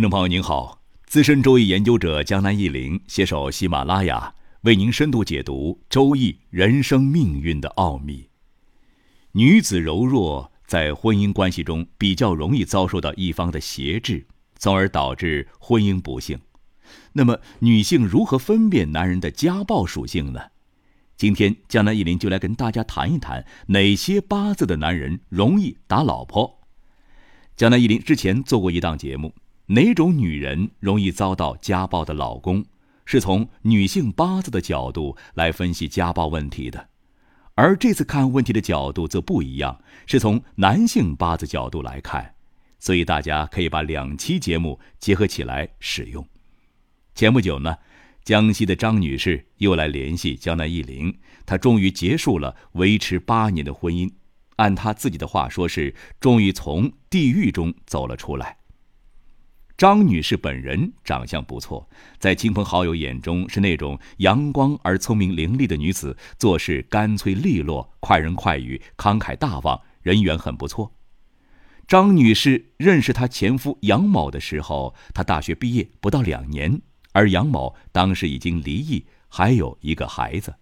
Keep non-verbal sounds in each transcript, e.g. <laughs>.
听众朋友您好，资深周易研究者江南忆林携手喜马拉雅，为您深度解读周易人生命运的奥秘。女子柔弱，在婚姻关系中比较容易遭受到一方的挟制，从而导致婚姻不幸。那么，女性如何分辨男人的家暴属性呢？今天，江南忆林就来跟大家谈一谈哪些八字的男人容易打老婆。江南忆林之前做过一档节目。哪种女人容易遭到家暴的老公，是从女性八字的角度来分析家暴问题的，而这次看问题的角度则不一样，是从男性八字角度来看，所以大家可以把两期节目结合起来使用。前不久呢，江西的张女士又来联系江南忆林，她终于结束了维持八年的婚姻，按她自己的话说是终于从地狱中走了出来。张女士本人长相不错，在亲朋好友眼中是那种阳光而聪明伶俐的女子，做事干脆利落，快人快语，慷慨大方，人缘很不错。张女士认识她前夫杨某的时候，她大学毕业不到两年，而杨某当时已经离异，还有一个孩子。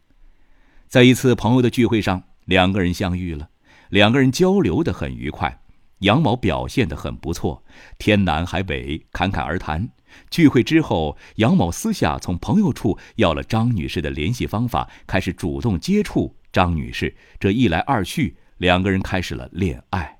在一次朋友的聚会上，两个人相遇了，两个人交流的很愉快。杨某表现得很不错，天南海北，侃侃而谈。聚会之后，杨某私下从朋友处要了张女士的联系方法，开始主动接触张女士。这一来二去，两个人开始了恋爱。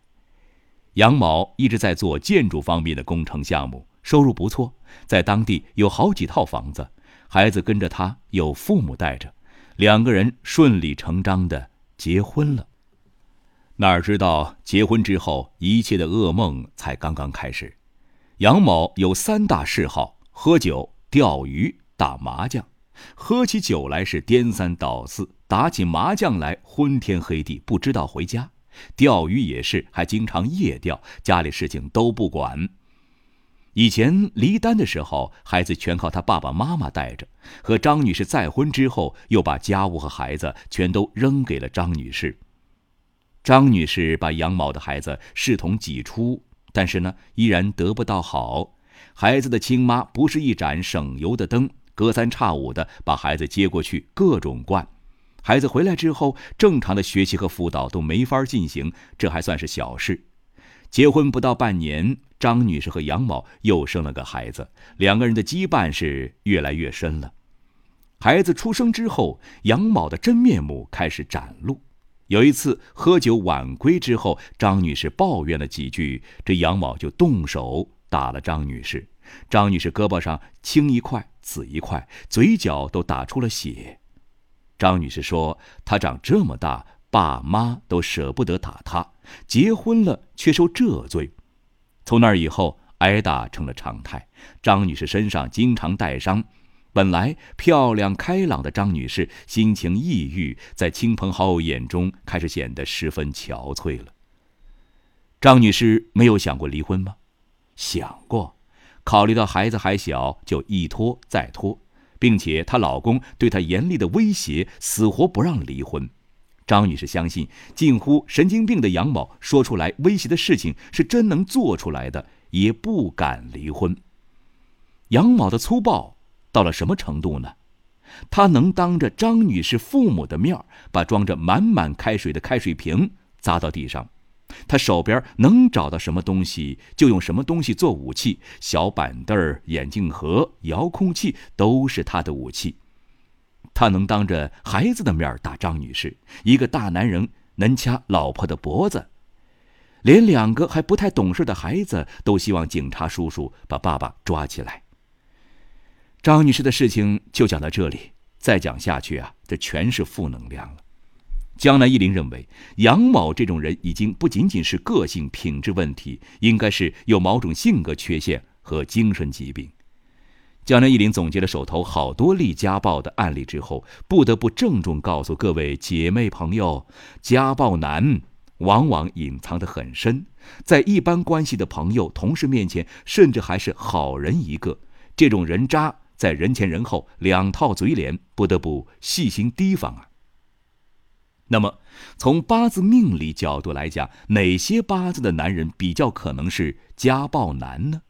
杨某一直在做建筑方面的工程项目，收入不错，在当地有好几套房子，孩子跟着他，有父母带着，两个人顺理成章的结婚了。哪知道结婚之后，一切的噩梦才刚刚开始。杨某有三大嗜好：喝酒、钓鱼、打麻将。喝起酒来是颠三倒四，打起麻将来昏天黑地，不知道回家。钓鱼也是，还经常夜钓，家里事情都不管。以前离单的时候，孩子全靠他爸爸妈妈带着。和张女士再婚之后，又把家务和孩子全都扔给了张女士。张女士把杨某的孩子视同己出，但是呢，依然得不到好。孩子的亲妈不是一盏省油的灯，隔三差五的把孩子接过去各种惯。孩子回来之后，正常的学习和辅导都没法进行，这还算是小事。结婚不到半年，张女士和杨某又生了个孩子，两个人的羁绊是越来越深了。孩子出生之后，杨某的真面目开始展露。有一次喝酒晚归之后，张女士抱怨了几句，这杨某就动手打了张女士。张女士胳膊上青一块紫一块，嘴角都打出了血。张女士说：“她长这么大，爸妈都舍不得打她，结婚了却受这罪。”从那以后，挨打成了常态。张女士身上经常带伤。本来漂亮开朗的张女士，心情抑郁，在亲朋好友眼中开始显得十分憔悴了。张女士没有想过离婚吗？想过，考虑到孩子还小，就一拖再拖，并且她老公对她严厉的威胁，死活不让离婚。张女士相信，近乎神经病的杨某说出来威胁的事情是真能做出来的，也不敢离婚。杨某的粗暴。到了什么程度呢？他能当着张女士父母的面把装着满满开水的开水瓶砸到地上。他手边能找到什么东西就用什么东西做武器，小板凳、眼镜盒、遥控器都是他的武器。他能当着孩子的面打张女士，一个大男人能掐老婆的脖子，连两个还不太懂事的孩子都希望警察叔叔把爸爸抓起来。张女士的事情就讲到这里，再讲下去啊，这全是负能量了。江南一林认为，杨某这种人已经不仅仅是个性品质问题，应该是有某种性格缺陷和精神疾病。江南一林总结了手头好多例家暴的案例之后，不得不郑重告诉各位姐妹朋友：家暴男往往隐藏得很深，在一般关系的朋友、同事面前，甚至还是好人一个。这种人渣。在人前人后两套嘴脸，不得不细心提防啊。那么，从八字命理角度来讲，哪些八字的男人比较可能是家暴男呢？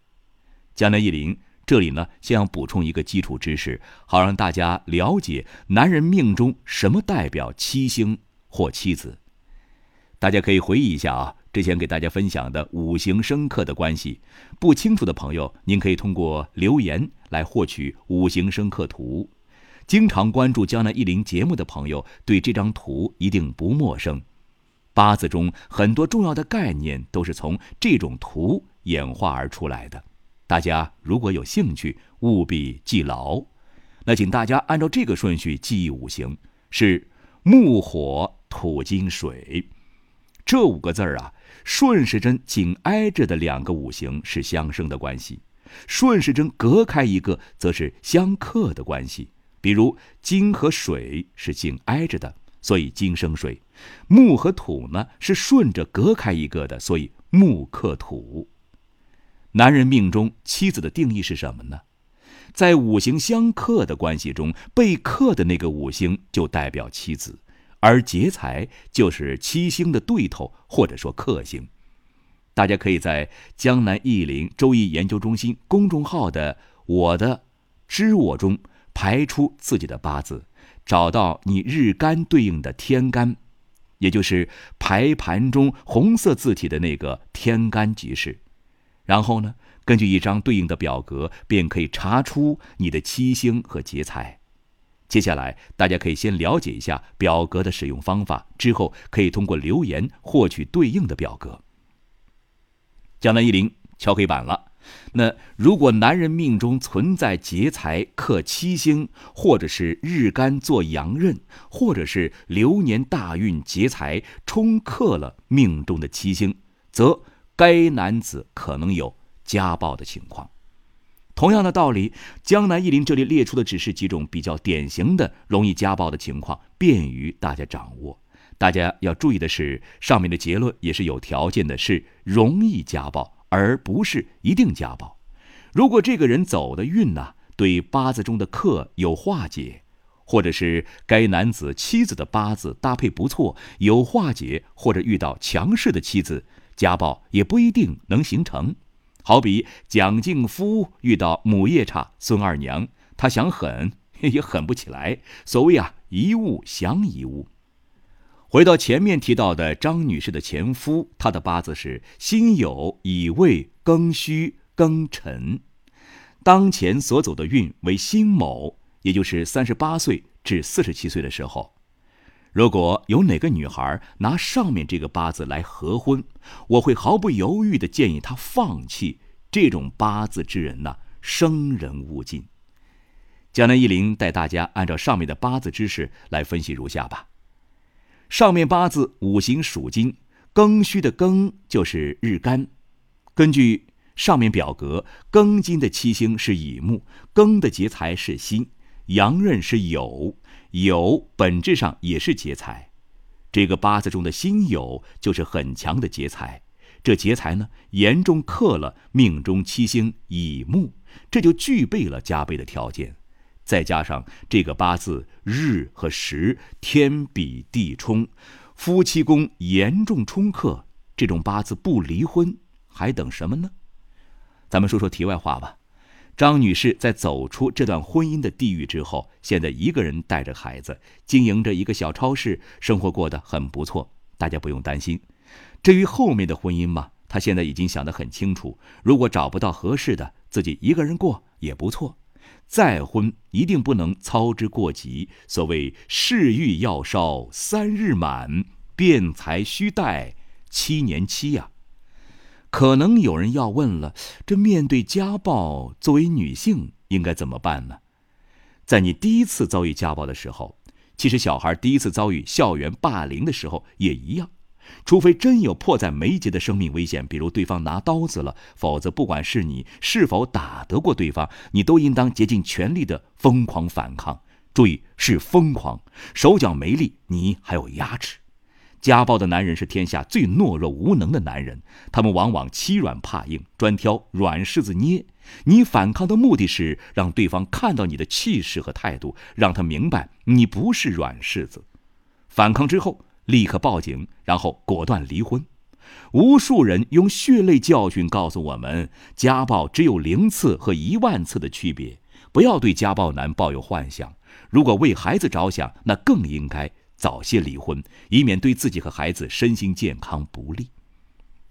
江南一林这里呢，先要补充一个基础知识，好让大家了解男人命中什么代表七星或妻子。大家可以回忆一下啊，之前给大家分享的五行生克的关系。不清楚的朋友，您可以通过留言来获取五行生克图。经常关注江南一林节目的朋友，对这张图一定不陌生。八字中很多重要的概念都是从这种图演化而出来的。大家如果有兴趣，务必记牢。那请大家按照这个顺序记忆五行：是木、火、土、金、水。这五个字儿啊，顺时针紧挨着的两个五行是相生的关系，顺时针隔开一个则是相克的关系。比如金和水是紧挨着的，所以金生水；木和土呢是顺着隔开一个的，所以木克土。男人命中妻子的定义是什么呢？在五行相克的关系中，被克的那个五行就代表妻子，而劫财就是七星的对头或者说克星。大家可以在江南易林周易研究中心公众号的“我的知我”中排出自己的八字，找到你日干对应的天干，也就是排盘中红色字体的那个天干即是。然后呢，根据一张对应的表格，便可以查出你的七星和劫财。接下来，大家可以先了解一下表格的使用方法，之后可以通过留言获取对应的表格。江南一林敲黑板了。那如果男人命中存在劫财克七星，或者是日干做阳刃，或者是流年大运劫财冲克了命中的七星，则。该男子可能有家暴的情况。同样的道理，江南一林这里列出的只是几种比较典型的容易家暴的情况，便于大家掌握。大家要注意的是，上面的结论也是有条件的，是容易家暴，而不是一定家暴。如果这个人走的运呢，对八字中的克有化解，或者是该男子妻子的八字搭配不错，有化解，或者遇到强势的妻子。家暴也不一定能形成，好比蒋敬夫遇到母夜叉孙二娘，他想狠 <laughs> 也狠不起来。所谓啊，一物降一物。回到前面提到的张女士的前夫，他的八字是辛酉乙未庚戌庚辰，当前所走的运为辛卯，也就是三十八岁至四十七岁的时候。如果有哪个女孩拿上面这个八字来合婚，我会毫不犹豫的建议她放弃这种八字之人呐，生人勿近。江南一林带大家按照上面的八字知识来分析如下吧。上面八字五行属金，庚戌的庚就是日干。根据上面表格，庚金的七星是乙木，庚的劫财是辛，阳刃是酉。酉本质上也是劫财，这个八字中的辛酉就是很强的劫财。这劫财呢，严重克了命中七星乙木，这就具备了加倍的条件。再加上这个八字日和时天比地冲，夫妻宫严重冲克，这种八字不离婚还等什么呢？咱们说说题外话吧。张女士在走出这段婚姻的地狱之后，现在一个人带着孩子，经营着一个小超市，生活过得很不错。大家不用担心。至于后面的婚姻嘛，她现在已经想得很清楚。如果找不到合适的，自己一个人过也不错。再婚一定不能操之过急。所谓事欲要烧三日满，辩才须待七年期呀。可能有人要问了：这面对家暴，作为女性应该怎么办呢？在你第一次遭遇家暴的时候，其实小孩第一次遭遇校园霸凌的时候也一样。除非真有迫在眉睫的生命危险，比如对方拿刀子了，否则不管是你是否打得过对方，你都应当竭尽全力的疯狂反抗。注意，是疯狂，手脚没力，你还有牙齿。家暴的男人是天下最懦弱无能的男人，他们往往欺软怕硬，专挑软柿子捏。你反抗的目的是让对方看到你的气势和态度，让他明白你不是软柿子。反抗之后立刻报警，然后果断离婚。无数人用血泪教训告诉我们：家暴只有零次和一万次的区别。不要对家暴男抱有幻想。如果为孩子着想，那更应该早些离婚，以免对自己和孩子身心健康不利。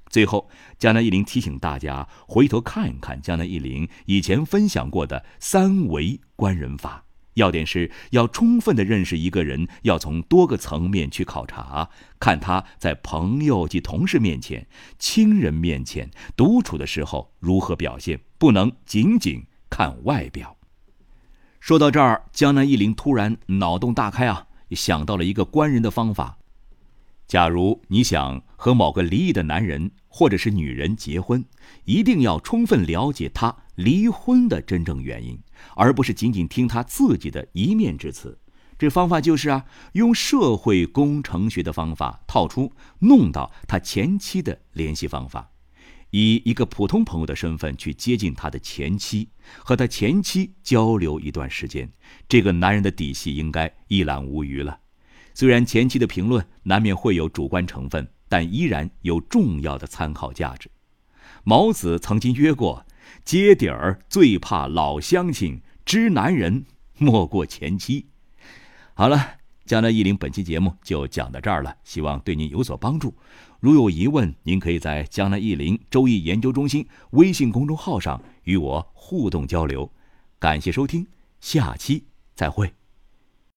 最后，江南一林提醒大家回头看一看江南一林以前分享过的三维观人法。要点是要充分的认识一个人，要从多个层面去考察，看他在朋友及同事面前、亲人面前、独处的时候如何表现，不能仅仅看外表。说到这儿，江南一林突然脑洞大开啊，想到了一个观人的方法。假如你想和某个离异的男人或者是女人结婚，一定要充分了解他离婚的真正原因，而不是仅仅听他自己的一面之词。这方法就是啊，用社会工程学的方法套出弄到他前妻的联系方法，以一个普通朋友的身份去接近他的前妻，和他前妻交流一段时间，这个男人的底细应该一览无余了。虽然前期的评论难免会有主观成分，但依然有重要的参考价值。毛子曾经约过：“揭底儿最怕老乡亲，知男人莫过前妻。”好了，江南一林本期节目就讲到这儿了，希望对您有所帮助。如有疑问，您可以在江南一林周易研究中心微信公众号上与我互动交流。感谢收听，下期再会。